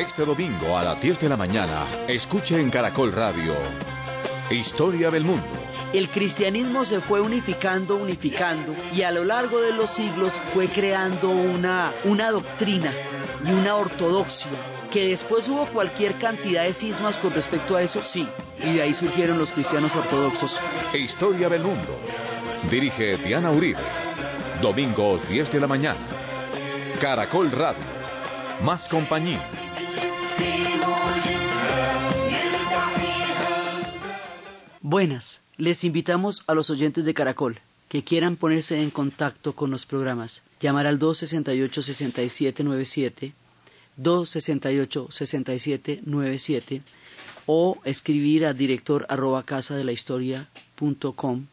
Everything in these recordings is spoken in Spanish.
Este domingo a las 10 de la mañana, escuche en Caracol Radio Historia del Mundo. El cristianismo se fue unificando, unificando, y a lo largo de los siglos fue creando una, una doctrina y una ortodoxia que después hubo cualquier cantidad de sismas con respecto a eso, sí, y de ahí surgieron los cristianos ortodoxos. Historia del Mundo. Dirige Diana Uribe. Domingos 10 de la mañana. Caracol Radio. Más compañía. Buenas, les invitamos a los oyentes de Caracol que quieran ponerse en contacto con los programas, llamar al 268-6797, 268-6797 o escribir a director arroba casa de la historia punto com,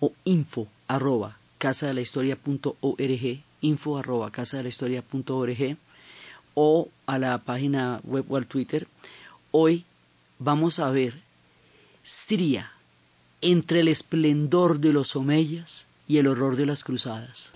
o info arroba casa de la historia punto org, info arroba casa de la historia punto org o a la página web o al Twitter. Hoy vamos a ver Siria entre el esplendor de los omeyas y el horror de las cruzadas.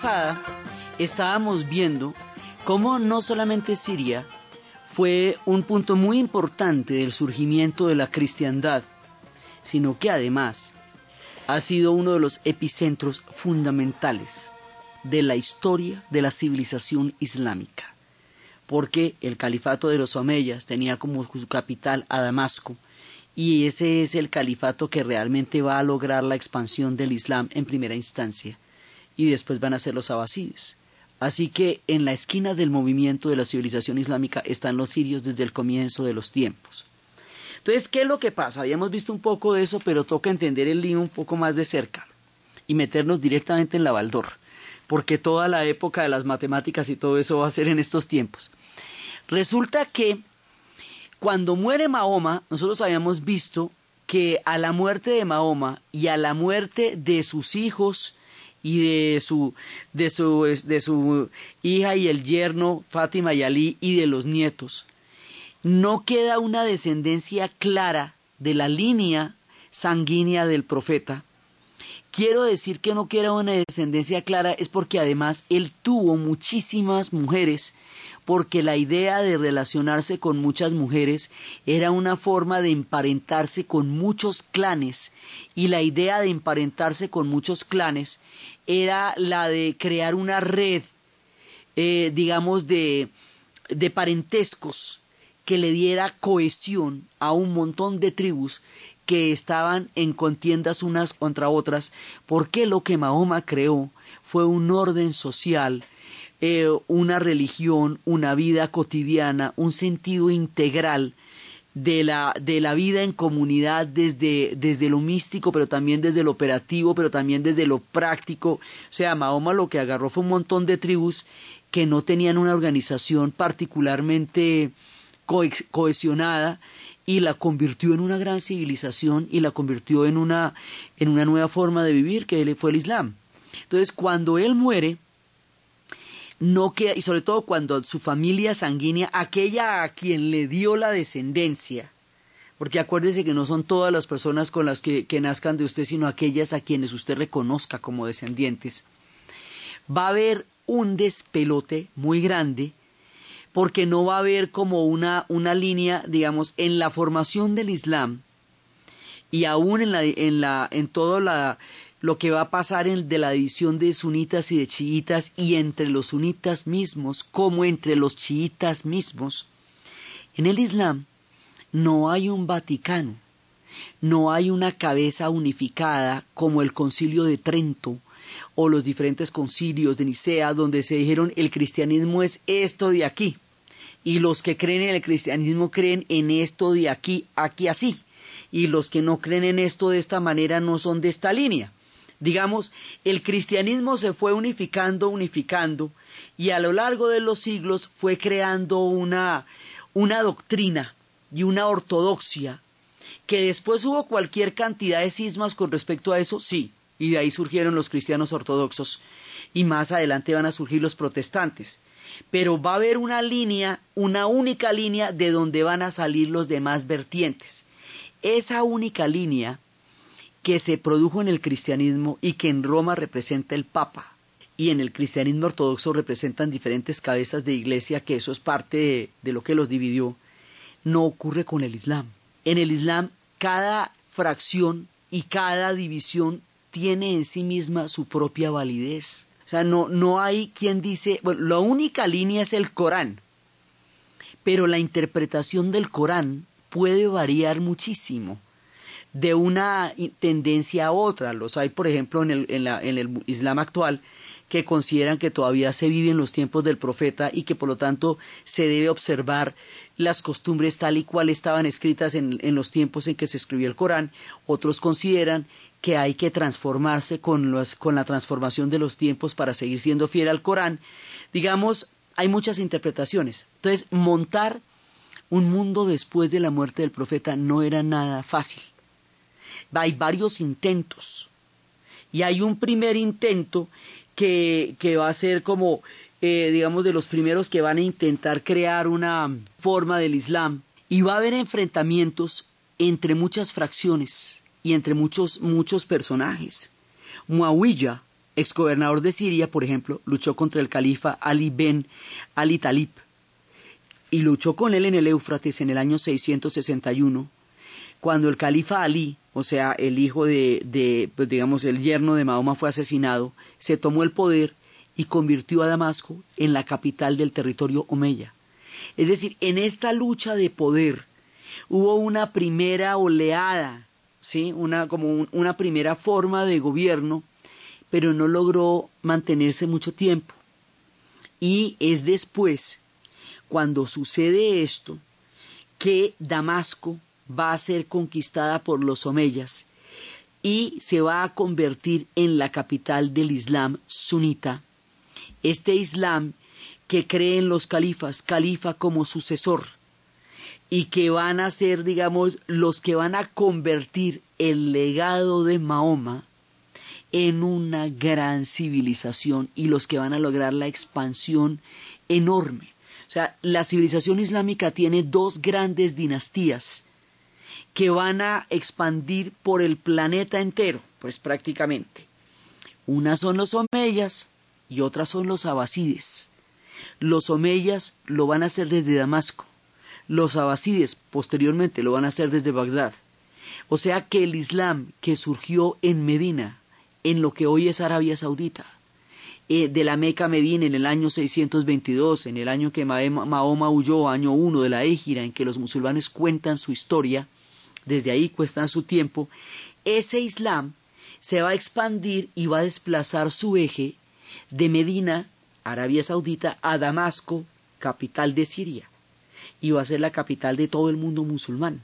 Pasada estábamos viendo cómo no solamente Siria fue un punto muy importante del surgimiento de la cristiandad, sino que además ha sido uno de los epicentros fundamentales de la historia de la civilización islámica, porque el califato de los Omeyas tenía como su capital a Damasco, y ese es el califato que realmente va a lograr la expansión del Islam en primera instancia y después van a ser los abasides. Así que en la esquina del movimiento de la civilización islámica están los sirios desde el comienzo de los tiempos. Entonces, ¿qué es lo que pasa? Habíamos visto un poco de eso, pero toca entender el lío un poco más de cerca y meternos directamente en la Baldor, porque toda la época de las matemáticas y todo eso va a ser en estos tiempos. Resulta que cuando muere Mahoma, nosotros habíamos visto que a la muerte de Mahoma y a la muerte de sus hijos, y de su, de su, de su hija y el yerno Fátima y Ali y de los nietos. No queda una descendencia clara de la línea sanguínea del profeta. Quiero decir que no queda una descendencia clara es porque además él tuvo muchísimas mujeres porque la idea de relacionarse con muchas mujeres era una forma de emparentarse con muchos clanes y la idea de emparentarse con muchos clanes era la de crear una red, eh, digamos, de, de parentescos que le diera cohesión a un montón de tribus que estaban en contiendas unas contra otras, porque lo que Mahoma creó fue un orden social, eh, una religión, una vida cotidiana, un sentido integral de la, de la vida en comunidad desde, desde lo místico, pero también desde lo operativo, pero también desde lo práctico. O sea, Mahoma lo que agarró fue un montón de tribus que no tenían una organización particularmente cohesionada y la convirtió en una gran civilización y la convirtió en una, en una nueva forma de vivir que fue el Islam. Entonces, cuando él muere, no queda, y sobre todo cuando su familia sanguínea, aquella a quien le dio la descendencia, porque acuérdese que no son todas las personas con las que, que nazcan de usted, sino aquellas a quienes usted reconozca como descendientes, va a haber un despelote muy grande, porque no va a haber como una, una línea, digamos, en la formación del Islam y aún en la, en la, en toda la, lo que va a pasar en, de la división de sunitas y de chiitas y entre los sunitas mismos como entre los chiitas mismos, en el Islam no hay un Vaticano, no hay una cabeza unificada como el concilio de Trento o los diferentes concilios de Nicea donde se dijeron el cristianismo es esto de aquí y los que creen en el cristianismo creen en esto de aquí, aquí así. Y los que no creen en esto de esta manera no son de esta línea. Digamos, el cristianismo se fue unificando, unificando, y a lo largo de los siglos fue creando una, una doctrina y una ortodoxia, que después hubo cualquier cantidad de cismas con respecto a eso, sí, y de ahí surgieron los cristianos ortodoxos, y más adelante van a surgir los protestantes. Pero va a haber una línea, una única línea de donde van a salir los demás vertientes. Esa única línea que se produjo en el cristianismo y que en Roma representa el Papa y en el cristianismo ortodoxo representan diferentes cabezas de iglesia, que eso es parte de, lo que los dividió, no ocurre con el Islam. En el Islam cada fracción y cada división tiene en sí misma su propia validez. O sea, no, no hay quien dice, bueno, la única línea es el Corán, pero la interpretación del Corán puede variar muchísimo de una tendencia a otra. Los hay, por ejemplo, en el, en, la, en el Islam actual que consideran que todavía se vive en los tiempos del profeta y que por lo tanto se debe observar las costumbres tal y cual estaban escritas en, en los tiempos en que se escribió el Corán. Otros consideran que hay que transformarse con, los, con la transformación de los tiempos para seguir siendo fiel al Corán. Digamos, hay muchas interpretaciones. Entonces, montar un mundo después de la muerte del profeta no era nada fácil. Hay varios intentos. Y hay un primer intento que, que va a ser como, eh, digamos, de los primeros que van a intentar crear una forma del Islam. Y va a haber enfrentamientos entre muchas fracciones y entre muchos, muchos personajes. Muawiyah, exgobernador de Siria, por ejemplo, luchó contra el califa Ali ben Ali Talib y luchó con él en el Éufrates en el año 661, cuando el califa Ali, o sea, el hijo de, de pues digamos, el yerno de Mahoma fue asesinado, se tomó el poder y convirtió a Damasco en la capital del territorio omeya. Es decir, en esta lucha de poder hubo una primera oleada, ¿sí? una, como una primera forma de gobierno, pero no logró mantenerse mucho tiempo. Y es después cuando sucede esto, que Damasco va a ser conquistada por los omeyas y se va a convertir en la capital del Islam sunita. Este Islam que cree en los califas, califa como sucesor, y que van a ser, digamos, los que van a convertir el legado de Mahoma en una gran civilización y los que van a lograr la expansión enorme. O sea, la civilización islámica tiene dos grandes dinastías que van a expandir por el planeta entero, pues prácticamente. Una son los omeyas y otras son los abasides. Los omeyas lo van a hacer desde Damasco. Los abasides posteriormente lo van a hacer desde Bagdad. O sea que el Islam que surgió en Medina, en lo que hoy es Arabia Saudita, eh, de la Meca Medina en el año 622, en el año que Mahoma huyó, año 1 de la Égira, en que los musulmanes cuentan su historia, desde ahí cuestan su tiempo, ese Islam se va a expandir y va a desplazar su eje de Medina, Arabia Saudita, a Damasco, capital de Siria, y va a ser la capital de todo el mundo musulmán.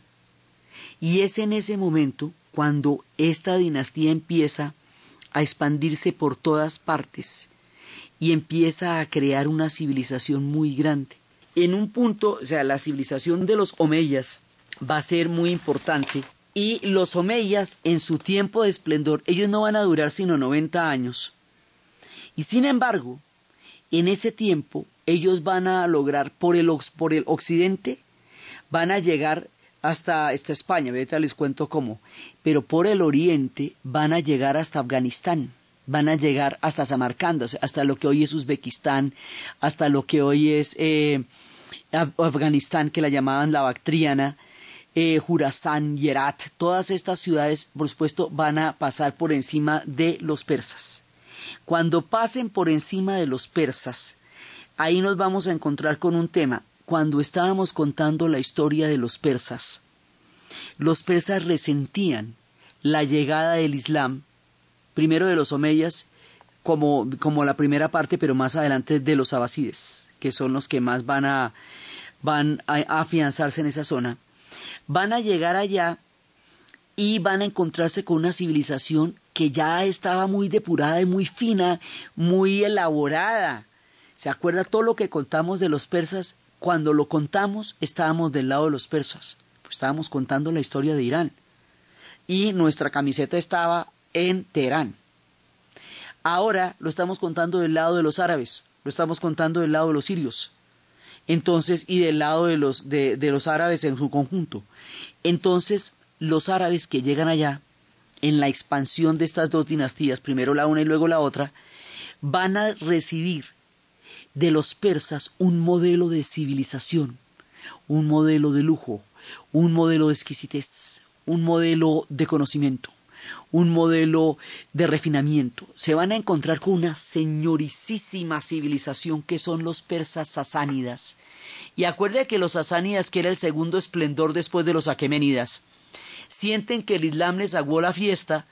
Y es en ese momento cuando esta dinastía empieza a expandirse por todas partes y empieza a crear una civilización muy grande. En un punto, o sea, la civilización de los omeyas va a ser muy importante. Y los omeyas en su tiempo de esplendor, ellos no van a durar sino 90 años. Y sin embargo, en ese tiempo ellos van a lograr por el, por el occidente, van a llegar hasta, esta España, ahorita les cuento cómo, pero por el oriente van a llegar hasta Afganistán. Van a llegar hasta Samarcanda, hasta lo que hoy es Uzbekistán, hasta lo que hoy es eh, Afganistán, que la llamaban la Bactriana, eh, Jurasán, Yerat, todas estas ciudades, por supuesto, van a pasar por encima de los persas. Cuando pasen por encima de los persas, ahí nos vamos a encontrar con un tema. Cuando estábamos contando la historia de los persas, los persas resentían la llegada del Islam, primero de los omeyas, como, como la primera parte, pero más adelante de los abasides, que son los que más van a, van a afianzarse en esa zona van a llegar allá y van a encontrarse con una civilización que ya estaba muy depurada y muy fina, muy elaborada. ¿Se acuerda todo lo que contamos de los persas? Cuando lo contamos estábamos del lado de los persas, pues estábamos contando la historia de Irán. Y nuestra camiseta estaba en Teherán. Ahora lo estamos contando del lado de los árabes, lo estamos contando del lado de los sirios. Entonces, y del lado de los, de, de los árabes en su conjunto. Entonces, los árabes que llegan allá, en la expansión de estas dos dinastías, primero la una y luego la otra, van a recibir de los persas un modelo de civilización, un modelo de lujo, un modelo de exquisitez, un modelo de conocimiento, un modelo de refinamiento. Se van a encontrar con una señoricísima civilización que son los persas sasánidas. Y acuerde que los sasánidas, que era el segundo esplendor después de los aqueménidas, sienten que el Islam les aguó la fiesta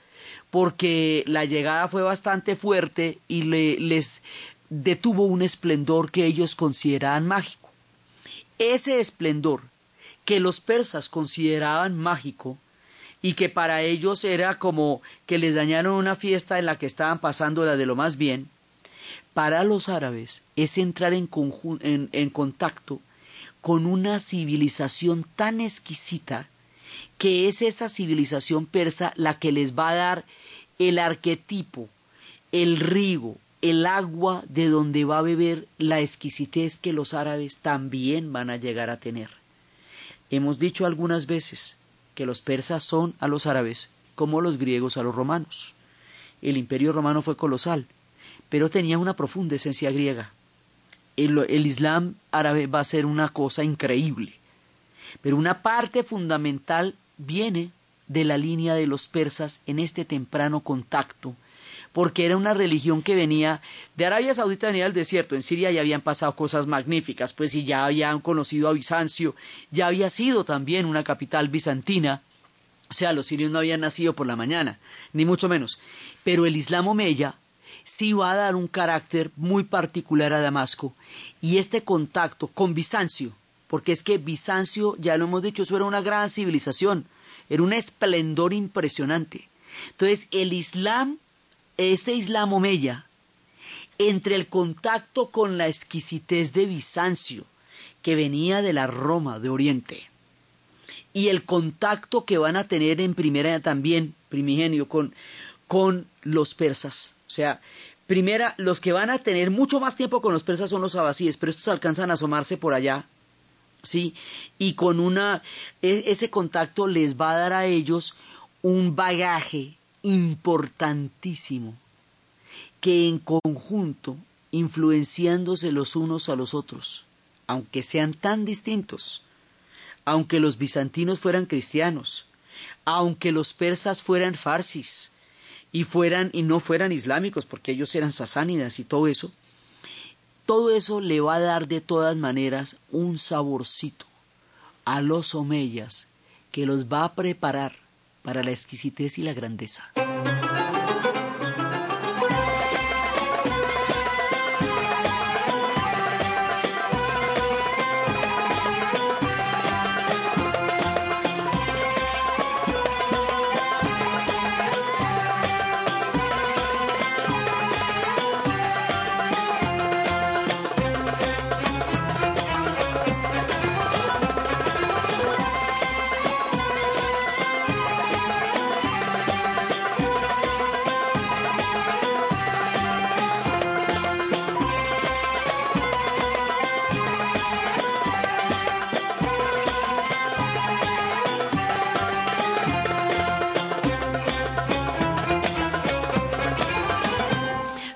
porque la llegada fue bastante fuerte y les detuvo un esplendor que ellos consideraban mágico. Ese esplendor que los persas consideraban mágico y que para ellos era como que les dañaron una fiesta en la que estaban pasando la de lo más bien, para los árabes es entrar en, en contacto con una civilización tan exquisita que es esa civilización persa la que les va a dar el arquetipo, el rigo, el agua de donde va a beber la exquisitez que los árabes también van a llegar a tener. Hemos dicho algunas veces que los persas son a los árabes como los griegos a los romanos. El imperio romano fue colosal, pero tenía una profunda esencia griega. El, el, Islam árabe va a ser una cosa increíble, pero una parte fundamental viene de la línea de los persas en este temprano contacto porque era una religión que venía de Arabia Saudita, venía del desierto. En Siria ya habían pasado cosas magníficas, pues si ya habían conocido a Bizancio, ya había sido también una capital bizantina. O sea, los sirios no habían nacido por la mañana, ni mucho menos. Pero el Islam omeya sí va a dar un carácter muy particular a Damasco. Y este contacto con Bizancio, porque es que Bizancio, ya lo hemos dicho, eso era una gran civilización, era un esplendor impresionante. Entonces, el Islam este Islam omeya, entre el contacto con la exquisitez de Bizancio, que venía de la Roma de Oriente, y el contacto que van a tener en primera también, primigenio, con, con los persas. O sea, primera, los que van a tener mucho más tiempo con los persas son los abasíes, pero estos alcanzan a asomarse por allá, ¿sí? Y con una, e, ese contacto les va a dar a ellos un bagaje importantísimo que en conjunto, influenciándose los unos a los otros, aunque sean tan distintos, aunque los bizantinos fueran cristianos, aunque los persas fueran farsis y fueran y no fueran islámicos porque ellos eran sasánidas y todo eso, todo eso le va a dar de todas maneras un saborcito a los omeyas que los va a preparar para la exquisitez y la grandeza.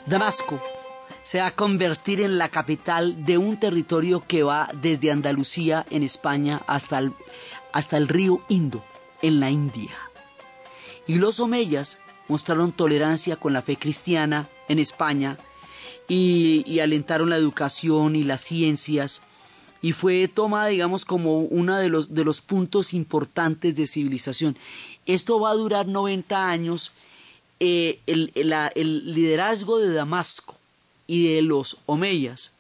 Damasco se va a convertir en la capital de un territorio que va desde Andalucía en España hasta, hasta el río Indo, en la India. Y los omeyas mostraron tolerancia con la fe cristiana en España y, alentaron la educación y las ciencias y fue tomada, digamos, como uno de los, de los puntos importantes de civilización. Esto va a durar 90 años. Eh, el, el, liderazgo de Damasco y de los Omeyas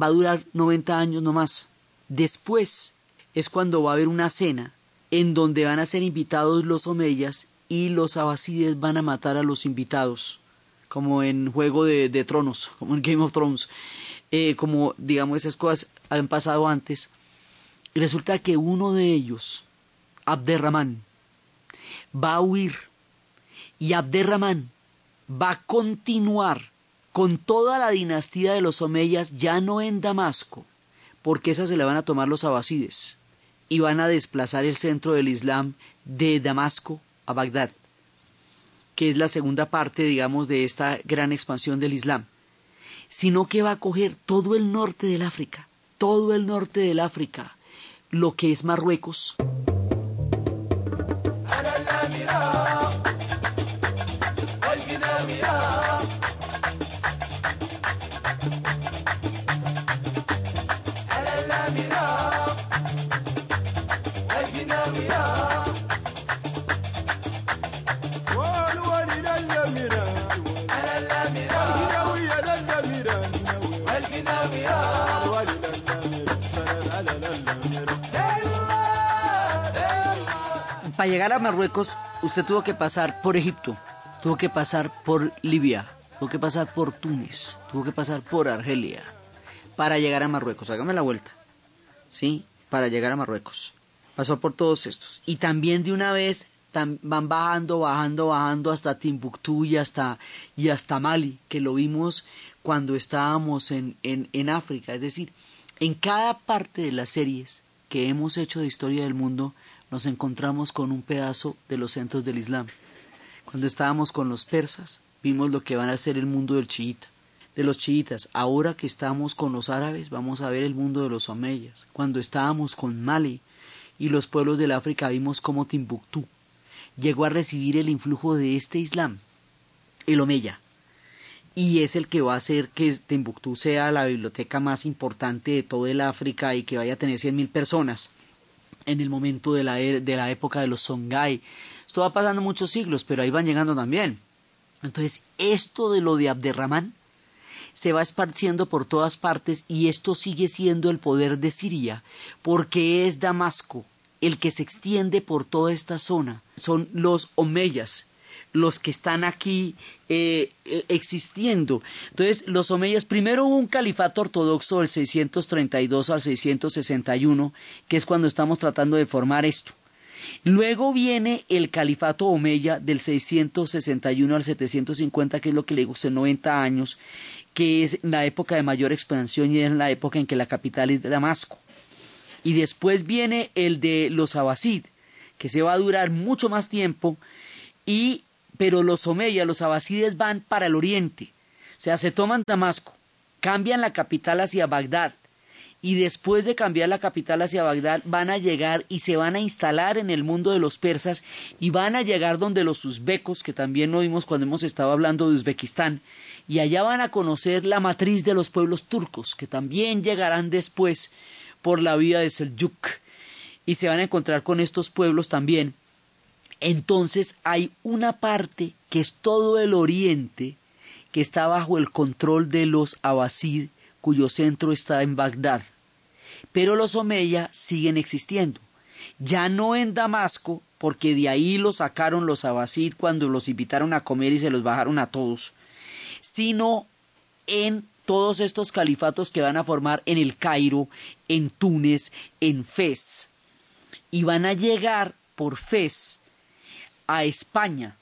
va a durar 90 años no más. Después es cuando va a haber una cena en donde van a ser invitados los Omeyas y los Abasides van a matar a los invitados, como en Juego de, Tronos, como en Game of Thrones, eh, como digamos esas cosas han pasado antes. Resulta que uno de ellos, Abderramán, va a huir y Abderramán va a continuar con toda la dinastía de los Omeyas ya no en Damasco, porque esa se la van a tomar los abasides y van a desplazar el centro del Islam de Damasco a Bagdad, que es la segunda parte, digamos, de esta gran expansión del Islam, sino que va a coger todo el norte del África, todo el norte del África, lo que es Marruecos. Para llegar a Marruecos usted tuvo que pasar por Egipto, tuvo que pasar por Libia, tuvo que pasar por Túnez, tuvo que pasar por Argelia para llegar a Marruecos. Hágame la vuelta. ¿Sí? Para llegar a Marruecos. Pasó por todos estos. Y también de una vez van bajando, bajando, bajando hasta Timbuktu y hasta, y hasta Mali, que lo vimos cuando estábamos en, en, en África. Es decir, en cada parte de las series que hemos hecho de historia del mundo, nos encontramos con un pedazo de los centros del Islam. Cuando estábamos con los persas, vimos lo que van a ser el mundo del chiita, de los chiitas. Ahora que estamos con los árabes, vamos a ver el mundo de los omeyas. Cuando estábamos con Mali y los pueblos del África, vimos cómo Timbuktu llegó a recibir el influjo de este Islam, el omeya. Y es el que va a hacer que Timbuktu sea la biblioteca más importante de todo el África y que vaya a tener cien mil personas en el momento de la, er, de la época de los Songhai. Esto va pasando muchos siglos, pero ahí van llegando también. Entonces, esto de lo de Abderramán se va esparciendo por todas partes y esto sigue siendo el poder de Siria, porque es Damasco el que se extiende por toda esta zona. Son los omeyas, los que están aquí eh, eh, existiendo. Entonces, los omeyas, primero hubo un califato ortodoxo del 632 al 661, que es cuando estamos tratando de formar esto. Luego viene el califato omeya del 661 al 750, que es lo que le digo, 90 años, que es la época de mayor expansión y es la época en que la capital es Damasco. Y después viene el de los Abbasid, que se va a durar mucho más tiempo y pero los omeyas, los abasides van para el oriente, o sea, se toman Damasco, cambian la capital hacia Bagdad, y después de cambiar la capital hacia Bagdad van a llegar y se van a instalar en el mundo de los persas y van a llegar donde los uzbecos, que también lo vimos cuando hemos estado hablando de Uzbekistán, y allá van a conocer la matriz de los pueblos turcos, que también llegarán después por la vía de Seljuk, y se van a encontrar con estos pueblos también, entonces hay una parte que es todo el oriente que está bajo el control de los Abbasid, cuyo centro está en Bagdad. Pero los Omeya siguen existiendo. Ya no en Damasco, porque de ahí los sacaron los Abbasid cuando los invitaron a comer y se los bajaron a todos, sino en todos estos califatos que van a formar en el Cairo, en Túnez, en Fez. Y van a llegar por Fez a España,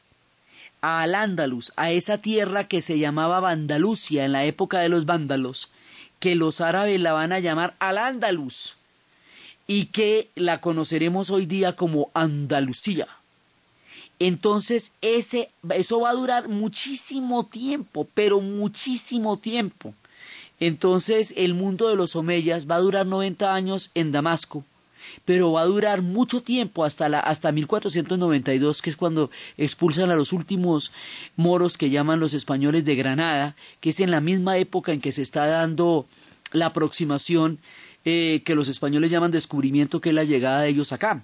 a Al-Ándalus, a esa tierra que se llamaba Vandalucia en la época de los vándalos, que los árabes la van a llamar Al-Ándalus y que la conoceremos hoy día como Andalucía. Entonces ese, eso va a durar muchísimo tiempo, pero muchísimo tiempo. Entonces el mundo de los omeyas va a durar 90 años en Damasco, pero va a durar mucho tiempo hasta, la, hasta 1492, que es cuando expulsan a los últimos moros que llaman los españoles de Granada, que es en la misma época en que se está dando la aproximación eh, que los españoles llaman descubrimiento, que es la llegada de ellos acá.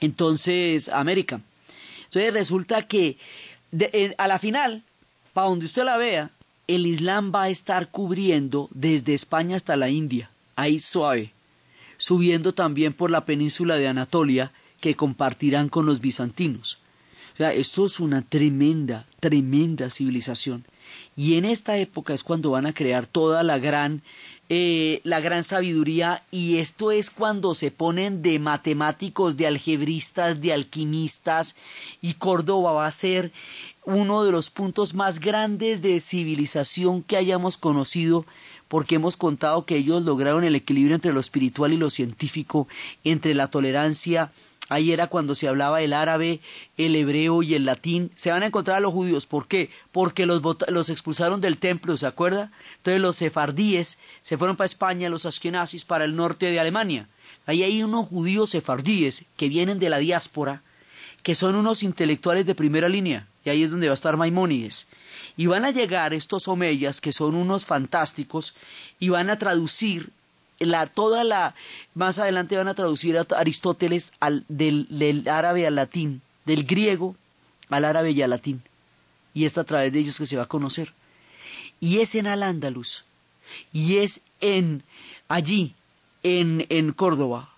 Entonces, América. Entonces resulta que a la final, para donde usted la vea, el Islam va a estar cubriendo desde España hasta la India, ahí suave subiendo también por la península de Anatolia que compartirán con los bizantinos. O sea, esto es una tremenda, tremenda civilización. Y en esta época es cuando van a crear toda la gran, eh, la gran sabiduría, y esto es cuando se ponen de matemáticos, de algebristas, de alquimistas, y Córdoba va a ser uno de los puntos más grandes de civilización que hayamos conocido porque hemos contado que ellos lograron el equilibrio entre lo espiritual y lo científico, entre la tolerancia, Ahí era cuando se hablaba el árabe, el hebreo y el latín. Se van a encontrar a los judíos. ¿Por qué? Porque los, los expulsaron del templo, ¿se acuerda? Entonces los sefardíes se fueron para España, los ashkenazis para el norte de Alemania. Ahí hay unos judíos sefardíes que vienen de la diáspora, que son unos intelectuales de primera línea. Y ahí es donde va a estar Maimónides. Y van a llegar estos omeyas, que son unos fantásticos, y van a traducir la, toda la, más adelante van a traducir a Aristóteles al, del, árabe al latín, del griego al árabe y al latín. Y es a través de ellos que se va a conocer. Y es en Al-Ándalus, y es en allí, en, en Córdoba,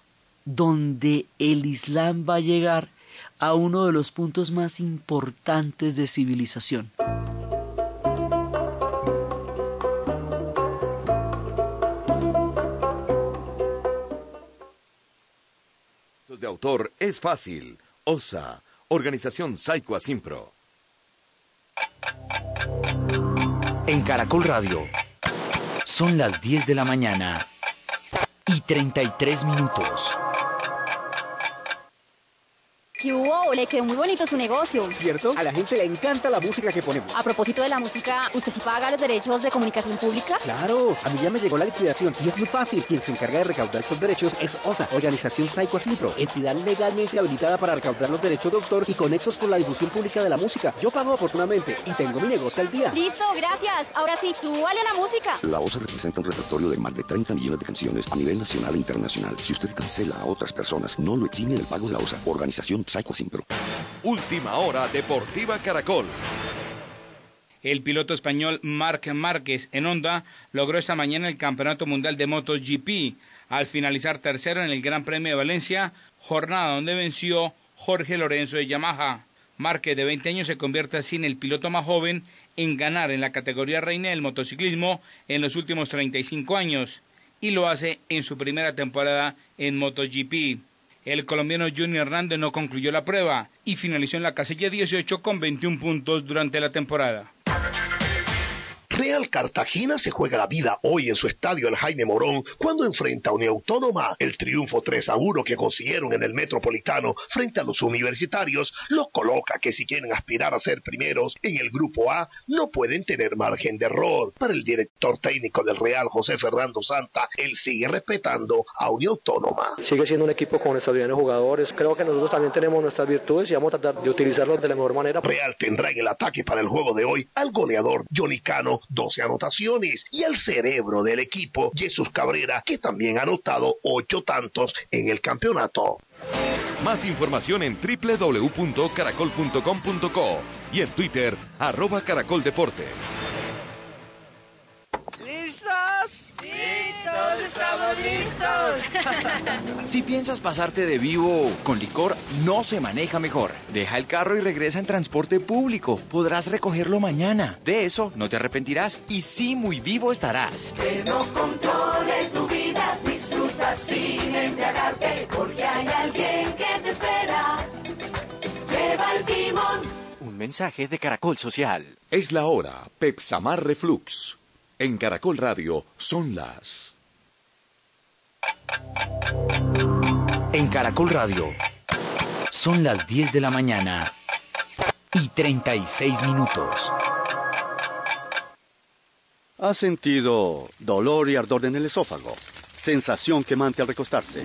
donde el Islam va a llegar a uno de los puntos más importantes de civilización. de autor es fácil. OSA, Organización Saico Asimpro. En Caracol Radio, son las 10 de la mañana y 33 minutos. ¿Qué hubo? Le quedó muy bonito su negocio. ¿Cierto? A la gente le encanta la música que ponemos. A propósito de la música, ¿usted sí paga los derechos de comunicación pública? Claro, a mí ya me llegó la liquidación y es muy fácil. Quien se encarga de recaudar estos derechos es OSA, Organización Psycho Asimpro, entidad legalmente habilitada para recaudar los derechos de autor y conexos con la difusión pública de la música. Yo pago oportunamente y tengo mi negocio al día. Listo, gracias. Ahora sí, súbale a la música. La OSA representa un repertorio de más de 30 millones de canciones a nivel nacional e internacional. Si usted cancela a otras personas, no lo exime del pago de la OSA, Organización Psycho Asimpro. Última hora Deportiva Caracol. El piloto español Marc Márquez en Honda logró esta mañana el Campeonato Mundial de Motos GP al finalizar tercero en el Gran Premio de Valencia, jornada donde venció Jorge Lorenzo de Yamaha. Márquez, de 20 años, se convierte así en el piloto más joven en ganar en la categoría reina del motociclismo en los últimos 35 años, y lo hace en su primera temporada en MotoGP. El colombiano Junior Hernández no concluyó la prueba y finalizó en la casilla 18 con 21 puntos durante la temporada. Real Cartagena se juega la vida hoy en su estadio El Jaime Morón cuando enfrenta a Unión Autónoma. El triunfo 3 a 1 que consiguieron en el Metropolitano frente a los universitarios los coloca que si quieren aspirar a ser primeros en el grupo A no pueden tener margen de error. Para el director técnico del Real, José Fernando Santa, él sigue respetando a Unión Autónoma. Sigue siendo un equipo con extraordinarios jugadores. Creo que nosotros también tenemos nuestras virtudes y vamos a tratar de utilizarlos de la mejor manera. Real tendrá en el ataque para el juego de hoy al goleador Johnny Cano 12 anotaciones y al cerebro del equipo Jesús Cabrera que también ha anotado 8 tantos en el campeonato. Más información en www.caracol.com.co y en Twitter arroba caracoldeportes. ¿Listos? ¡Listos! ¡Estamos listos! Si piensas pasarte de vivo con licor, no se maneja mejor. Deja el carro y regresa en transporte público. Podrás recogerlo mañana. De eso no te arrepentirás y sí muy vivo estarás. Que no controle tu vida, disfruta sin embriagarte, porque hay alguien que te espera. Lleva el timón. Un mensaje de Caracol Social. Es la hora, Pepsamar Reflux. En Caracol Radio son las... En Caracol Radio, son las 10 de la mañana y 36 minutos. ¿Ha sentido dolor y ardor en el esófago? Sensación quemante al recostarse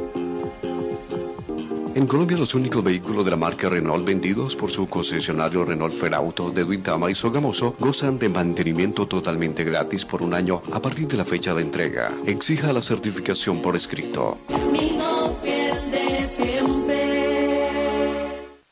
En Colombia, los únicos vehículos de la marca Renault vendidos por su concesionario Renault Ferauto de Duitama y Sogamoso gozan de mantenimiento totalmente gratis por un año a partir de la fecha de entrega. Exija la certificación por escrito.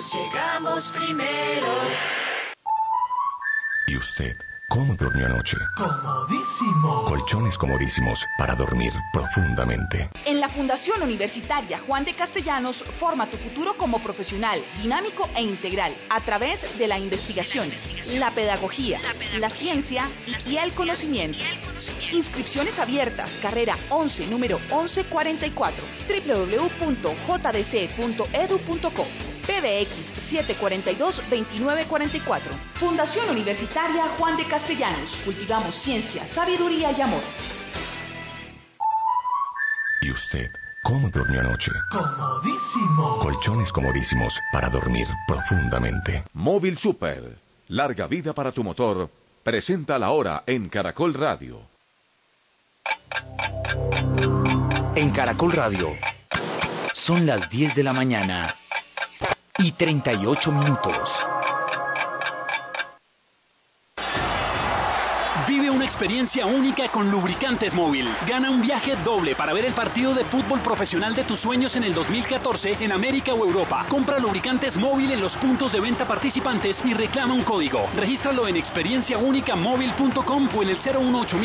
Llegamos primero. ¿Y usted cómo durmió anoche? Comodísimo. Colchones comodísimos para dormir profundamente. En la Fundación Universitaria Juan de Castellanos forma tu futuro como profesional, dinámico e integral a través de la investigación, la pedagogía, la ciencia y el conocimiento. Inscripciones abiertas, carrera 11, número 1144, www.jdc.edu.co. PBX 742-2944. Fundación Universitaria Juan de Castellanos. Cultivamos ciencia, sabiduría y amor. ¿Y usted cómo durmió anoche? Comodísimo. Colchones comodísimos para dormir profundamente. Móvil Super, larga vida para tu motor, presenta la hora en Caracol Radio. En Caracol Radio son las 10 de la mañana y 38 minutos. Vive una experiencia única con Lubricantes Móvil. Gana un viaje doble para ver el partido de fútbol profesional de tus sueños en el 2014 en América o Europa. Compra Lubricantes Móvil en los puntos de venta participantes y reclama un código. Regístralo en experienciaunicamóvil.com o en el 018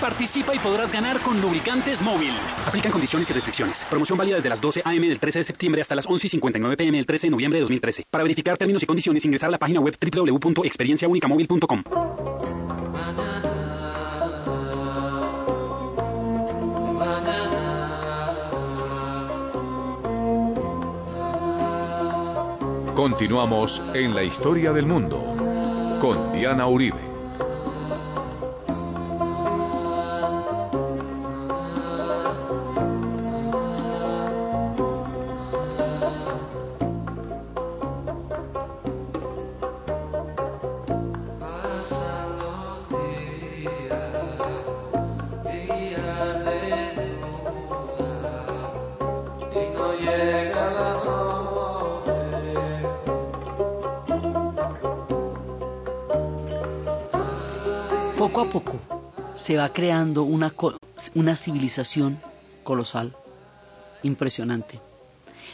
Participa y podrás ganar con Lubricantes Móvil. Aplican condiciones y restricciones. Promoción válida desde las 12 a.m. del 13 de septiembre hasta las 11 y 59 p.m. del 13 de noviembre de 2013. Para verificar términos y condiciones, ingresar a la página web www.experienciaunicamóvil.com. Continuamos en la historia del mundo con Diana Uribe. Se va creando una, una civilización colosal, impresionante.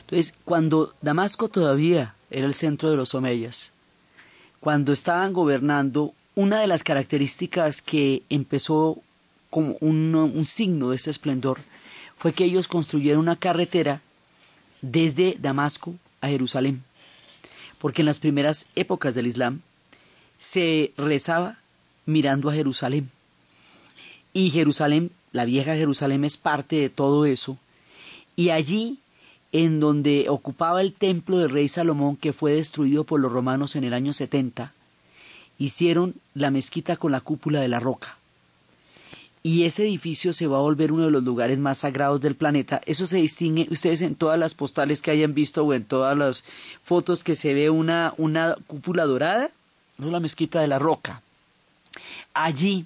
Entonces, cuando Damasco todavía era el centro de los omeyas, cuando estaban gobernando, una de las características que empezó como un, un signo de ese esplendor fue que ellos construyeron una carretera desde Damasco a Jerusalén. Porque en las primeras épocas del Islam se rezaba mirando a Jerusalén. Y Jerusalén, la vieja Jerusalén es parte de todo eso. Y allí, en donde ocupaba el templo del rey Salomón, que fue destruido por los romanos en el año 70, hicieron la mezquita con la cúpula de la roca. Y ese edificio se va a volver uno de los lugares más sagrados del planeta. Eso se distingue, ustedes en todas las postales que hayan visto o en todas las fotos que se ve una, una cúpula dorada, no la mezquita de la roca. Allí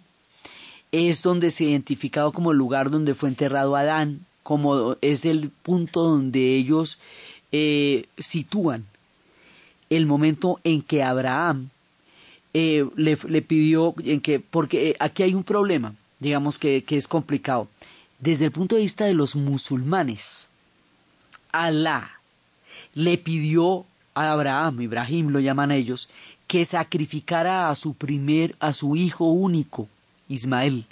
es donde se ha identificado como el lugar donde fue enterrado Adán, como es el punto donde ellos eh, sitúan el momento en que Abraham eh, le, le pidió, en que, porque eh, aquí hay un problema, digamos que, que es complicado. Desde el punto de vista de los musulmanes, Alá le pidió a Abraham, Ibrahim lo llaman ellos, que sacrificara a su primer, a su hijo único, Ismael.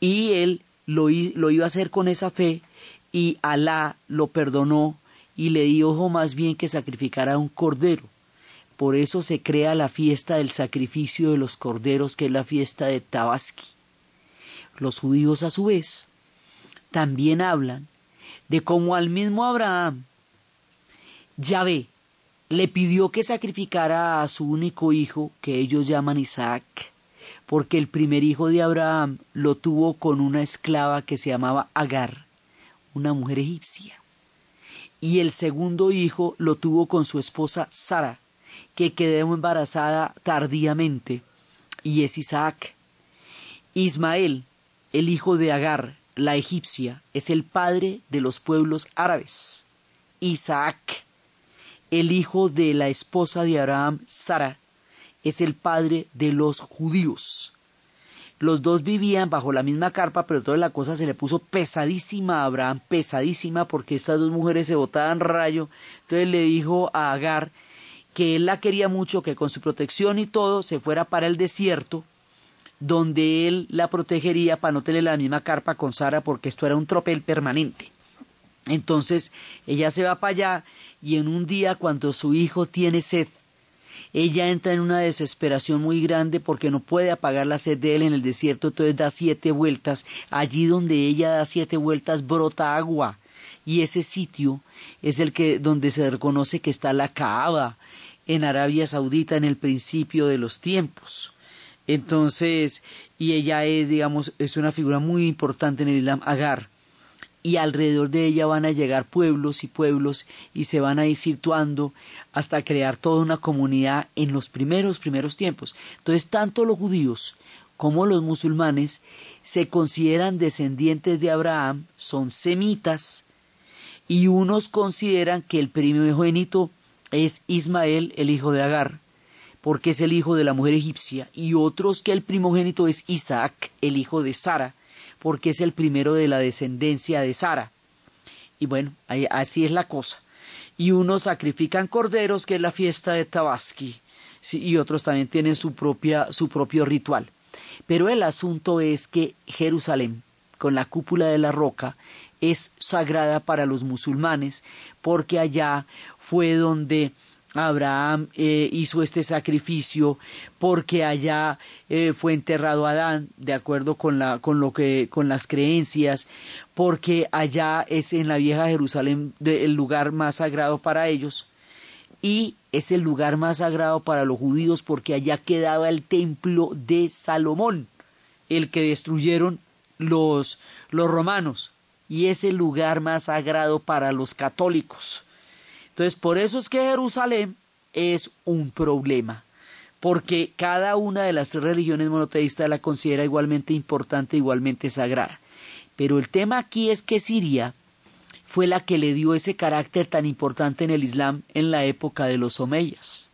Y él lo, lo iba a hacer con esa fe y Alá lo perdonó y le dijo más bien que sacrificara un cordero. Por eso se crea la fiesta del sacrificio de los corderos, que es la fiesta de Tabaski. Los judíos a su vez también hablan de cómo al mismo Abraham, Yahvé, le pidió que sacrificara a su único hijo, que ellos llaman Isaac, porque el primer hijo de Abraham lo tuvo con una esclava que se llamaba Agar, una mujer egipcia. Y el segundo hijo lo tuvo con su esposa Sara, que quedó embarazada tardíamente, y es Isaac. Ismael, el hijo de Agar, la egipcia, es el padre de los pueblos árabes. Isaac, el hijo de la esposa de Abraham, Sara, es el padre de los judíos. Los dos vivían bajo la misma carpa, pero toda la cosa se le puso pesadísima a Abraham, pesadísima, porque estas dos mujeres se botaban rayo. Entonces le dijo a Agar que él la quería mucho, que con su protección y todo se fuera para el desierto, donde él la protegería para no tener la misma carpa con Sara, porque esto era un tropel permanente. Entonces ella se va para allá y en un día cuando su hijo tiene sed, ella entra en una desesperación muy grande porque no puede apagar la sed de él en el desierto, entonces da siete vueltas. Allí donde ella da siete vueltas brota agua. Y ese sitio es el que donde se reconoce que está la Kaaba en Arabia Saudita en el principio de los tiempos. Entonces, y ella es, digamos, es una figura muy importante en el Islam, Agar y alrededor de ella van a llegar pueblos y pueblos y se van a ir situando hasta crear toda una comunidad en los primeros, primeros tiempos. Entonces, tanto los judíos como los musulmanes se consideran descendientes de Abraham, son semitas, y unos consideran que el primogénito es Ismael, el hijo de Agar, porque es el hijo de la mujer egipcia, y otros que el primogénito es Isaac, el hijo de Sara, porque es el primero de la descendencia de Sara. Y bueno, así es la cosa. Y unos sacrifican corderos, que es la fiesta de Tabaski, y otros también tienen su, propia, su propio ritual. Pero el asunto es que Jerusalén, con la cúpula de la roca, es sagrada para los musulmanes, porque allá fue donde Abraham eh, hizo este sacrificio porque allá eh, fue enterrado Adán de acuerdo con la con lo que con las creencias porque allá es en la vieja Jerusalén el lugar más sagrado para ellos y es el lugar más sagrado para los judíos porque allá quedaba el templo de Salomón el que destruyeron los los romanos y es el lugar más sagrado para los católicos entonces, por eso es que Jerusalén es un problema, porque cada una de las tres religiones monoteístas la considera igualmente importante, igualmente sagrada. Pero el tema aquí es que Siria fue la que le dio ese carácter tan importante en el Islam en la época de los Omeyas.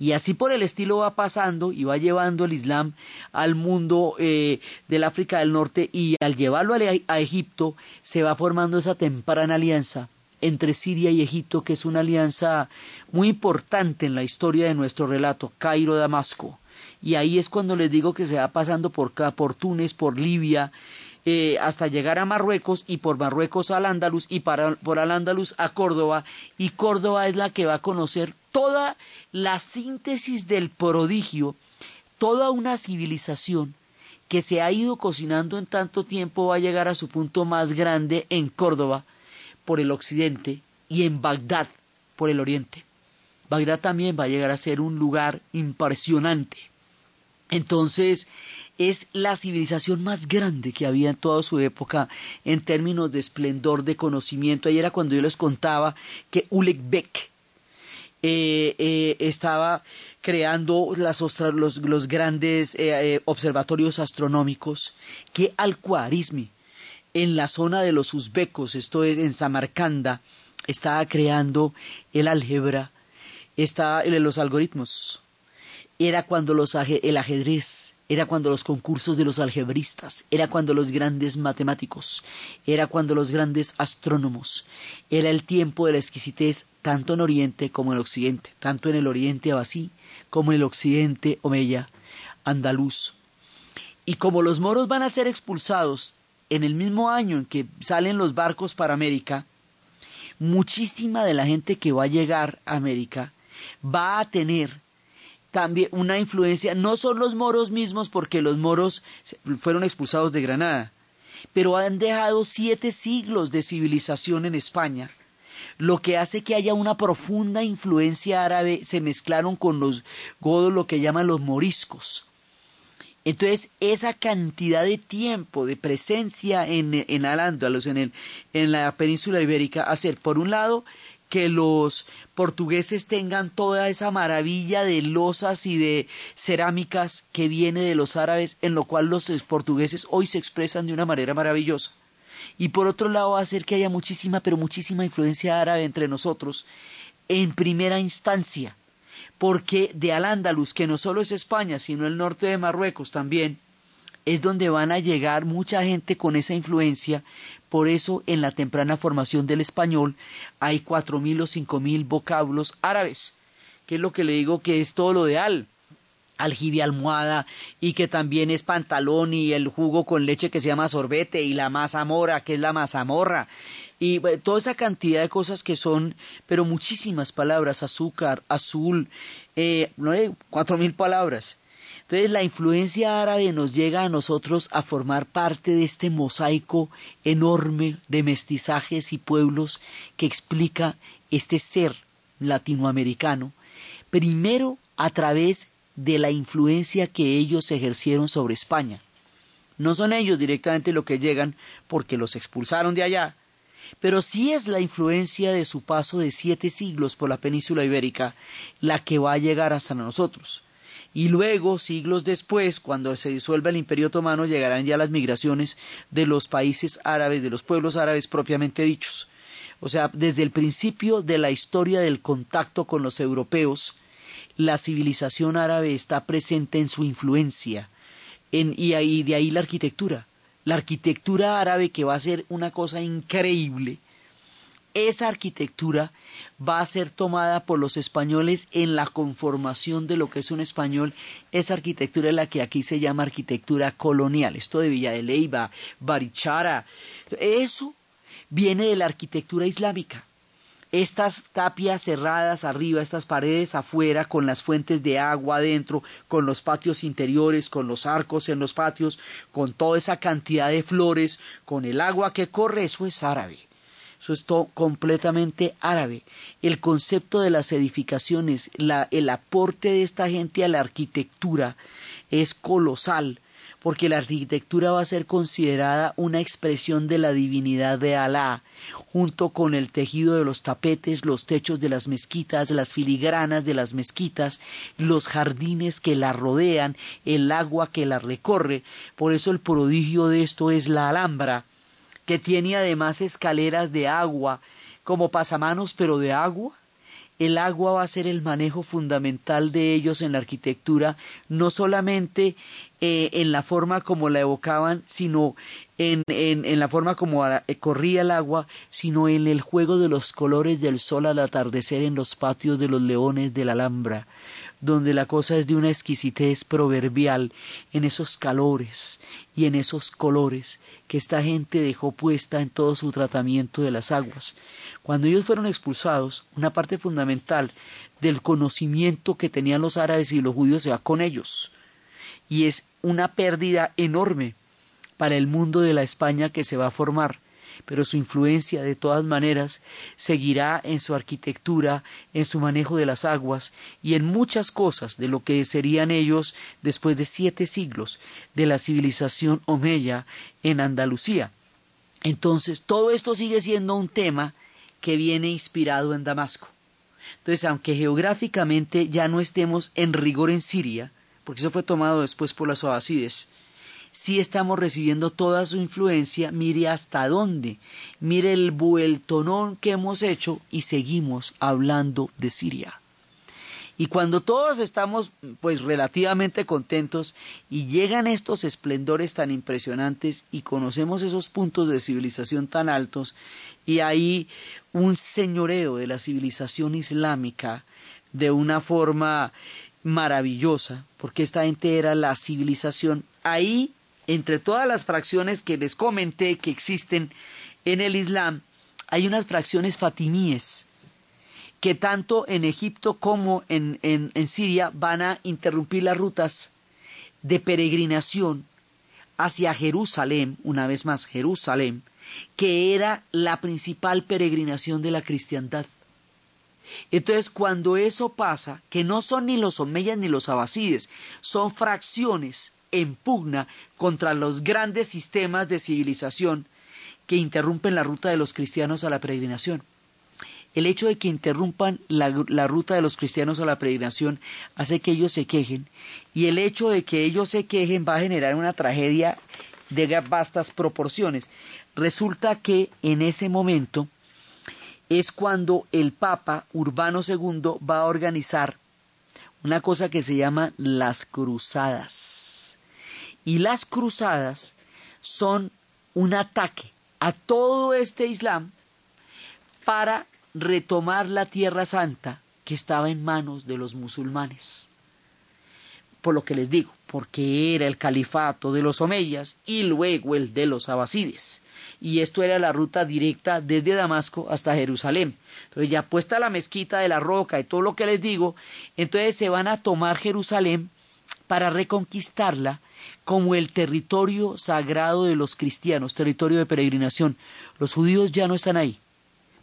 Y así por el estilo va pasando y va llevando el Islam al mundo eh, del África del Norte y al llevarlo a Egipto se va formando esa temprana alianza entre Siria y Egipto, que es una alianza muy importante en la historia de nuestro relato, Cairo-Damasco. Y ahí es cuando les digo que se va pasando por, por Túnez, por Libia, eh, hasta llegar a Marruecos y por Marruecos al Andalus y para, por al Andalus a Córdoba. Y Córdoba es la que va a conocer toda la síntesis del prodigio, toda una civilización que se ha ido cocinando en tanto tiempo va a llegar a su punto más grande en Córdoba, por el occidente y en Bagdad por el oriente. Bagdad también va a llegar a ser un lugar impresionante. Entonces, es la civilización más grande que había en toda su época en términos de esplendor, de conocimiento. Ahí era cuando yo les contaba que Ulek Bek eh, eh, estaba creando los, grandes eh, observatorios astronómicos, que Al-Khwarizmi en la zona de los uzbecos, esto es en Samarcanda, estaba creando el álgebra, estaba los algoritmos. Era cuando los, el ajedrez era cuando los concursos de los algebristas, era cuando los grandes matemáticos, era cuando los grandes astrónomos, era el tiempo de la exquisitez tanto en Oriente como en Occidente, tanto en el Oriente Abasí como en el Occidente Omeya, andaluz. Y como los moros van a ser expulsados en el mismo año en que salen los barcos para América, muchísima de la gente que va a llegar a América va a tener también una influencia, no son los moros mismos porque los moros fueron expulsados de Granada, pero han dejado siete siglos de civilización en España, lo que hace que haya una profunda influencia árabe, se mezclaron con los godos, lo que llaman los moriscos. Entonces, esa cantidad de tiempo, de presencia en, en Al-Ándalus, en, el, en la península ibérica, hacer, por un lado, que los portugueses tengan toda esa maravilla de losas y de cerámicas que viene de los árabes, en lo cual los portugueses hoy se expresan de una manera maravillosa. Y por otro lado, hacer que haya muchísima, pero muchísima influencia árabe entre nosotros, en primera instancia, porque de Al-Ándalus, que no solo es España, sino el norte de Marruecos también, es donde van a llegar mucha gente con esa influencia, por eso en la temprana formación del español hay cuatro mil o cinco mil vocablos árabes, que es lo que le digo que es todo lo de al, aljibe almohada y que también es pantalón y el jugo con leche que se llama sorbete y la mazamora que es la mazamorra y toda esa cantidad de cosas que son, pero muchísimas palabras, azúcar, azul, eh, no cuatro mil palabras. Entonces la influencia árabe nos llega a nosotros a formar parte de este mosaico enorme de mestizajes y pueblos que explica este ser latinoamericano, primero a través de la influencia que ellos ejercieron sobre España. No son ellos directamente los que llegan porque los expulsaron de allá, pero sí es la influencia de su paso de siete siglos por la península ibérica la que va a llegar hasta nosotros y luego, siglos después, cuando se disuelva el Imperio Otomano, llegarán ya las migraciones de los países árabes, de los pueblos árabes propiamente dichos. O sea, desde el principio de la historia del contacto con los europeos, la civilización árabe está presente en su influencia, en, y, de ahí la arquitectura. La arquitectura árabe que va a ser una cosa increíble, esa arquitectura va a ser tomada por los españoles en la conformación de lo que es un español. Esa arquitectura es la que aquí se llama arquitectura colonial. Esto de Villa de Leyva, Barichara, eso viene de la arquitectura islámica. Estas tapias cerradas arriba, estas paredes afuera, con las fuentes de agua adentro, con los patios interiores, con los arcos en los patios, con toda esa cantidad de flores, con el agua que corre, eso es árabe. Eso es todo completamente árabe. El concepto de las edificaciones, el aporte de esta gente a la arquitectura es colosal, porque la arquitectura va a ser considerada una expresión de la divinidad de Alá, junto con el tejido de los tapetes, los techos de las mezquitas, las filigranas de las mezquitas, los jardines que la rodean, el agua que la recorre. Por eso el prodigio de esto es la Alhambra, que tiene además escaleras de agua, como pasamanos pero de agua. El agua va a ser el manejo fundamental de ellos en la arquitectura, no solamente eh, en la forma como la evocaban, sino en, en, la forma como eh, corría el agua, sino en el juego de los colores del sol al atardecer en los patios de los leones de la Alhambra donde la cosa es de una exquisitez proverbial, en esos calores y en esos colores que esta gente dejó puesta en todo su tratamiento de las aguas. Cuando ellos fueron expulsados, una parte fundamental del conocimiento que tenían los árabes y los judíos se va con ellos. Y es una pérdida enorme para el mundo de la España que se va a formar pero su influencia de todas maneras seguirá en su arquitectura, en su manejo de las aguas y en muchas cosas de lo que serían ellos después de siete siglos de la civilización omeya en Andalucía. Entonces, todo esto sigue siendo un tema que viene inspirado en Damasco. Entonces, aunque geográficamente ya no estemos en rigor en Siria, porque eso fue tomado después por las abasides, si estamos recibiendo toda su influencia, mire hasta dónde, mire el vueltonón que hemos hecho y seguimos hablando de Siria. Y cuando todos estamos pues relativamente contentos y llegan estos esplendores tan impresionantes y conocemos esos puntos de civilización tan altos y hay un señoreo de la civilización islámica de una forma maravillosa, porque esta gente era la civilización, ahí entre todas las fracciones que les comenté que existen en el Islam, hay unas fracciones fatimíes que tanto en Egipto como en, en, Siria van a interrumpir las rutas de peregrinación hacia Jerusalén, una vez más Jerusalén, que era la principal peregrinación de la cristiandad. Entonces, cuando eso pasa, que no son ni los omeyas ni los abasides, son fracciones en pugna contra los grandes sistemas de civilización que interrumpen la ruta de los cristianos a la peregrinación. El hecho de que interrumpan la, la, ruta de los cristianos a la peregrinación hace que ellos se quejen y el hecho de que ellos se quejen va a generar una tragedia de vastas proporciones. Resulta que en ese momento es cuando el Papa Urbano II va a organizar una cosa que se llama las cruzadas. Y las cruzadas son un ataque a todo este Islam para retomar la Tierra Santa que estaba en manos de los musulmanes. Por lo que les digo, porque era el califato de los omeyas y luego el de los abasides. Y esto era la ruta directa desde Damasco hasta Jerusalén. Entonces ya puesta la mezquita de la roca y todo lo que les digo, entonces se van a tomar Jerusalén para reconquistarla como el territorio sagrado de los cristianos, territorio de peregrinación. Los judíos ya no están ahí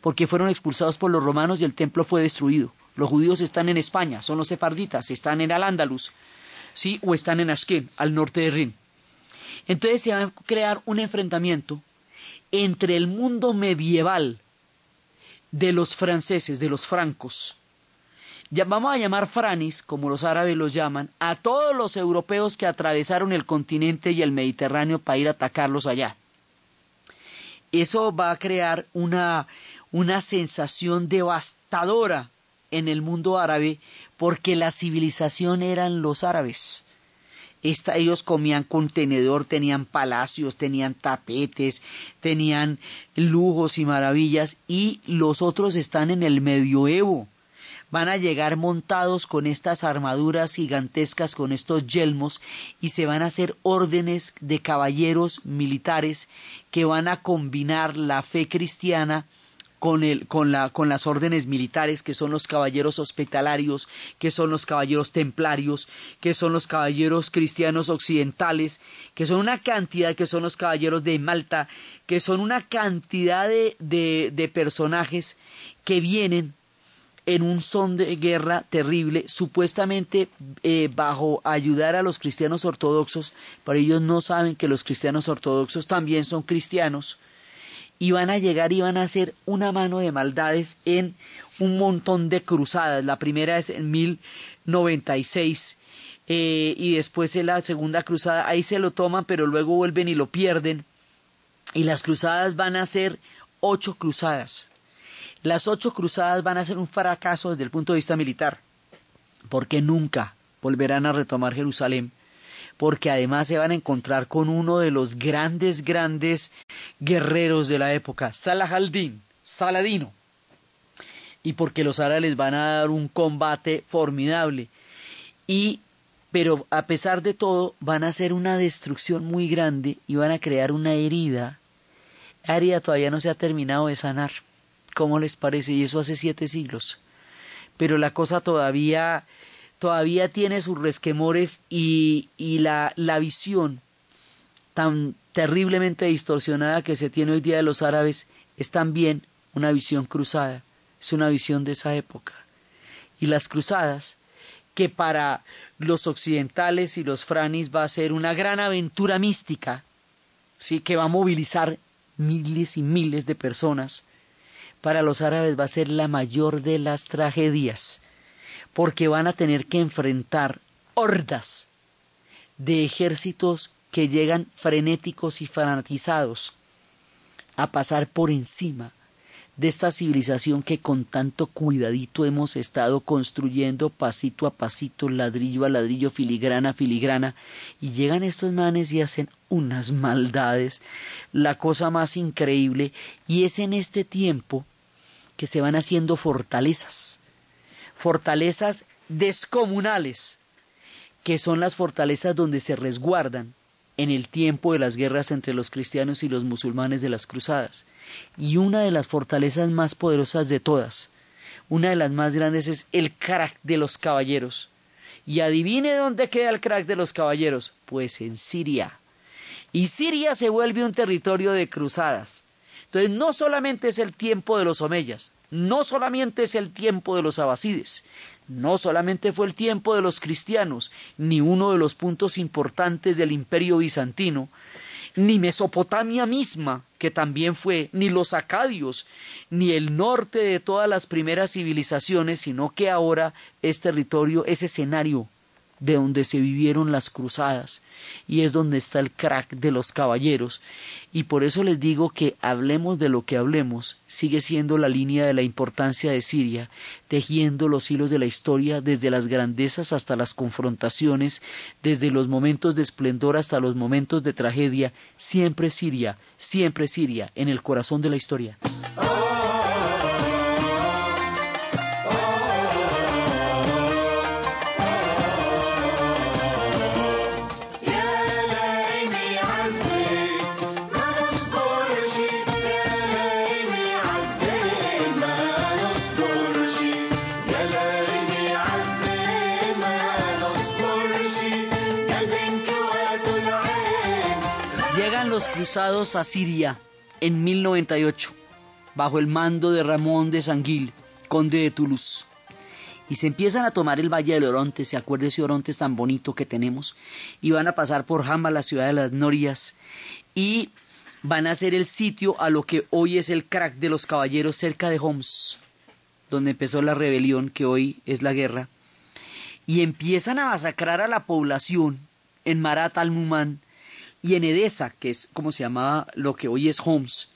porque fueron expulsados por los romanos y el templo fue destruido. Los judíos están en España, son los sefarditas, están en Al-Ándalus, ¿sí? o están en Ashken, al norte de Rin. Entonces se va a crear un enfrentamiento entre el mundo medieval de los franceses, de los francos. Ya vamos a llamar franis, como los árabes los llaman, a todos los europeos que atravesaron el continente y el Mediterráneo para ir a atacarlos allá. Eso va a crear una, una sensación devastadora en el mundo árabe porque la civilización eran los árabes. Esta, ellos comían contenedor, tenían palacios, tenían tapetes, tenían lujos y maravillas y los otros están en el medioevo. Van a llegar montados con estas armaduras gigantescas, con estos yelmos, y se van a hacer órdenes de caballeros militares que van a combinar la fe cristiana con, el, con, la, con las órdenes militares, que son los caballeros hospitalarios, que son los caballeros templarios, que son los caballeros cristianos occidentales, que son una cantidad, que son los caballeros de Malta, que son una cantidad de, de, personajes que vienen en un son de guerra terrible, supuestamente eh, bajo ayudar a los cristianos ortodoxos, pero ellos no saben que los cristianos ortodoxos también son cristianos, y van a llegar y van a hacer una mano de maldades en un montón de cruzadas. La primera es en 1096 eh, y después en la segunda cruzada. Ahí se lo toman, pero luego vuelven y lo pierden. Y las cruzadas van a ser ocho cruzadas. Las ocho cruzadas van a ser un fracaso desde el punto de vista militar, porque nunca volverán a retomar Jerusalén porque además se van a encontrar con uno de los grandes, grandes guerreros de la época, Salah al-Din, Saladino, y porque los árabes van a dar un combate formidable. Y, pero a pesar de todo, van a hacer una destrucción muy grande y van a crear una herida. La herida todavía no se ha terminado de sanar. ¿Cómo les parece? Y eso hace siete siglos. Pero la cosa todavía todavía tiene sus resquemores y, y la, la visión tan terriblemente distorsionada que se tiene hoy día de los árabes es también una visión cruzada, es una visión de esa época. Y las cruzadas, que para los occidentales y los franis va a ser una gran aventura mística, ¿sí? que va a movilizar miles y miles de personas, para los árabes va a ser la mayor de las tragedias porque van a tener que enfrentar hordas de ejércitos que llegan frenéticos y fanatizados a pasar por encima de esta civilización que con tanto cuidadito hemos estado construyendo pasito a pasito, ladrillo a ladrillo, filigrana a filigrana, y llegan estos manes y hacen unas maldades, la cosa más increíble, y es en este tiempo que se van haciendo fortalezas, fortalezas descomunales, que son las fortalezas donde se resguardan en el tiempo de las guerras entre los cristianos y los musulmanes de las cruzadas. Y una de las fortalezas más poderosas de todas, una de las más grandes es el crack de los caballeros. Y adivine dónde queda el crack de los caballeros, pues en Siria. Y Siria se vuelve un territorio de cruzadas. Entonces no solamente es el tiempo de los omeyas, no solamente es el tiempo de los abasides, no solamente fue el tiempo de los cristianos, ni uno de los puntos importantes del imperio bizantino, ni Mesopotamia misma, que también fue, ni los acadios, ni el norte de todas las primeras civilizaciones, sino que ahora es territorio, es escenario de donde se vivieron las cruzadas y es donde está el crack de los caballeros. Y por eso les digo que hablemos de lo que hablemos sigue siendo la línea de la importancia de Siria tejiendo los hilos de la historia desde las grandezas hasta las confrontaciones desde los momentos de esplendor hasta los momentos de tragedia. Siempre Siria siempre Siria en el corazón de la historia cruzados a Siria en 1098, bajo el mando de Ramón de Sanguil, conde de Toulouse. Y se empiezan a tomar el Valle del Oronte, se acuerda ese Oronte tan bonito que tenemos, y van a pasar por Jamba, la ciudad de las Norias, y van a hacer el sitio a lo que hoy es el crack de los caballeros cerca de Homs, donde empezó la rebelión que hoy es la guerra, y empiezan a masacrar a la población en Marat al-Muman, y en Edesa, que es como se llamaba lo que hoy es Homs,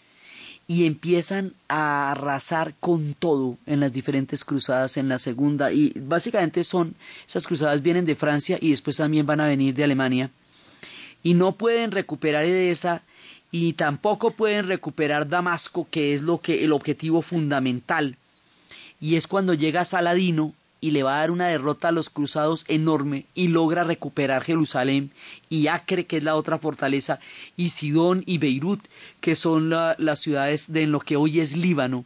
y empiezan a arrasar con todo en las diferentes cruzadas en la segunda y básicamente son esas cruzadas vienen de Francia y después también van a venir de Alemania y no pueden recuperar Edesa y tampoco pueden recuperar Damasco que es lo que el objetivo fundamental y es cuando llega Saladino y le va a dar una derrota a los cruzados enorme y logra recuperar Jerusalén y Acre, que es la otra fortaleza, y Sidón y Beirut, que son las ciudades de en lo que hoy es Líbano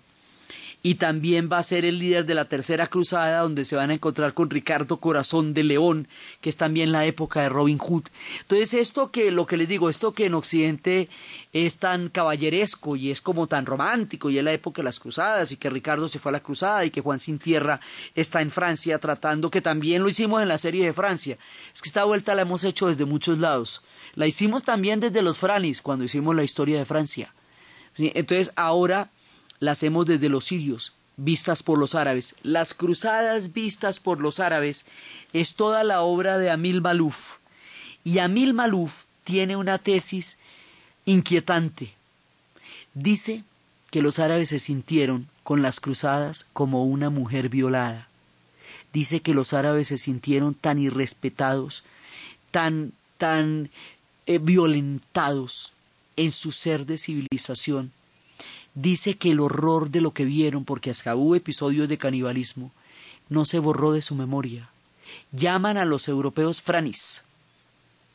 y también va a ser el líder de la tercera cruzada donde se van a encontrar con Ricardo Corazón de León, que es también la época de Robin Hood. Entonces esto que lo que les digo, esto que en Occidente es tan caballeresco y es como tan romántico y es la época de las cruzadas y que Ricardo se fue a la cruzada y que Juan Sin Tierra está en Francia tratando, que también lo hicimos en la serie de Francia. Es que esta vuelta la hemos hecho desde muchos lados. La hicimos también desde los Franis cuando hicimos la historia de Francia. Entonces ahora las hacemos desde los sirios, vistas por los árabes. Las cruzadas vistas por los árabes es toda la obra de Amil Malouf. Y Amil Malouf tiene una tesis inquietante. Dice que los árabes se sintieron con las cruzadas como una mujer violada. Dice que los árabes se sintieron tan irrespetados, tan, tan eh, violentados en su ser de civilización, dice que el horror de lo que vieron, porque hasta hubo episodios de canibalismo, no se borró de su memoria. Llaman a los europeos franis.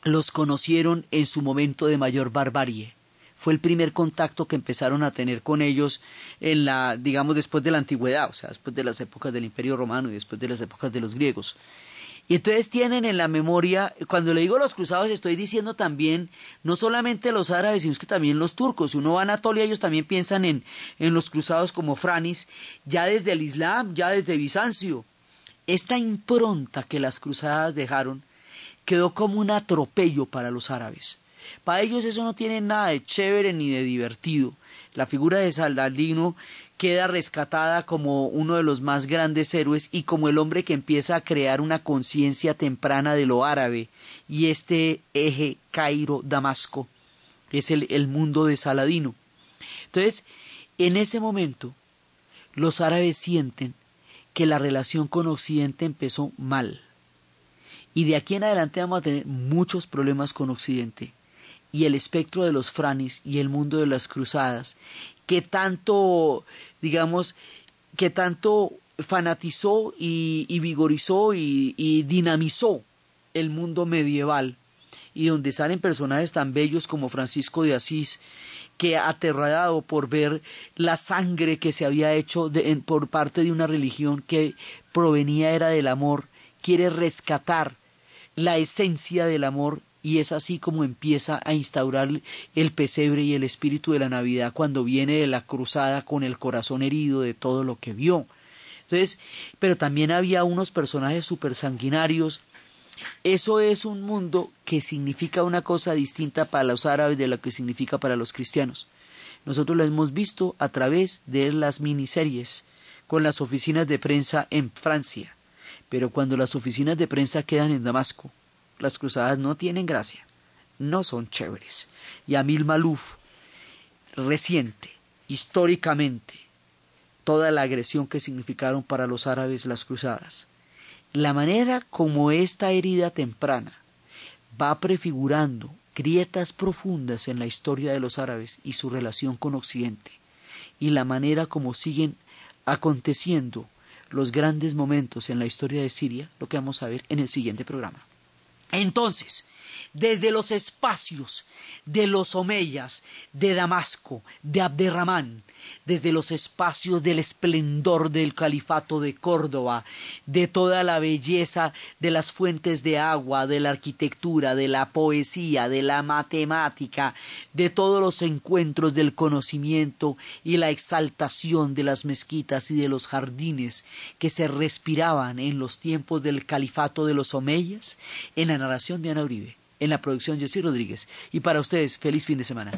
Los conocieron en su momento de mayor barbarie. Fue el primer contacto que empezaron a tener con ellos en la, digamos, después de la antigüedad, o sea, después de las épocas del Imperio Romano y después de las épocas de los griegos. Y entonces tienen en la memoria, cuando le digo los cruzados, estoy diciendo también, no solamente los árabes, sino que también los turcos. Si uno va a Anatolia, ellos también piensan en, en los cruzados como Franis, ya desde el Islam, ya desde Bizancio. Esta impronta que las cruzadas dejaron quedó como un atropello para los árabes. Para ellos eso no tiene nada de chévere ni de divertido. La figura de Saladino queda rescatada como uno de los más grandes héroes y como el hombre que empieza a crear una conciencia temprana de lo árabe y este eje Cairo-Damasco es el, el mundo de Saladino. Entonces, en ese momento, los árabes sienten que la relación con Occidente empezó mal. Y de aquí en adelante vamos a tener muchos problemas con Occidente. Y el espectro de los franis y el mundo de las cruzadas, que tanto, digamos, que tanto fanatizó y, vigorizó y, dinamizó el mundo medieval, y donde salen personajes tan bellos como Francisco de Asís, que aterrado por ver la sangre que se había hecho por parte de una religión que provenía era del amor, quiere rescatar la esencia del amor y es así como empieza a instaurar el pesebre y el espíritu de la Navidad cuando viene de la cruzada con el corazón herido de todo lo que vio. Entonces, pero también había unos personajes super sanguinarios eso es un mundo que significa una cosa distinta para los árabes de lo que significa para los cristianos. Nosotros lo hemos visto a través de las miniseries con las oficinas de prensa en Francia. Pero cuando las oficinas de prensa quedan en Damasco, las cruzadas no tienen gracia, no son chéveres. Y Amil Maluf reciente, históricamente, toda la agresión que significaron para los árabes las cruzadas la manera como esta herida temprana va prefigurando grietas profundas en la historia de los árabes y su relación con Occidente, y la manera como siguen aconteciendo los grandes momentos en la historia de Siria, lo que vamos a ver en el siguiente programa. Entonces, desde los espacios de los Omeyas, de Damasco, de Abderramán, desde los espacios del esplendor del califato de Córdoba, de toda la belleza de las fuentes de agua, de la arquitectura, de la poesía, de la matemática, de todos los encuentros del conocimiento y la exaltación de las mezquitas y de los jardines que se respiraban en los tiempos del califato de los Omeyas, en la narración de Ana Uribe, en la producción Jessy Rodríguez. Y para ustedes, feliz fin de semana.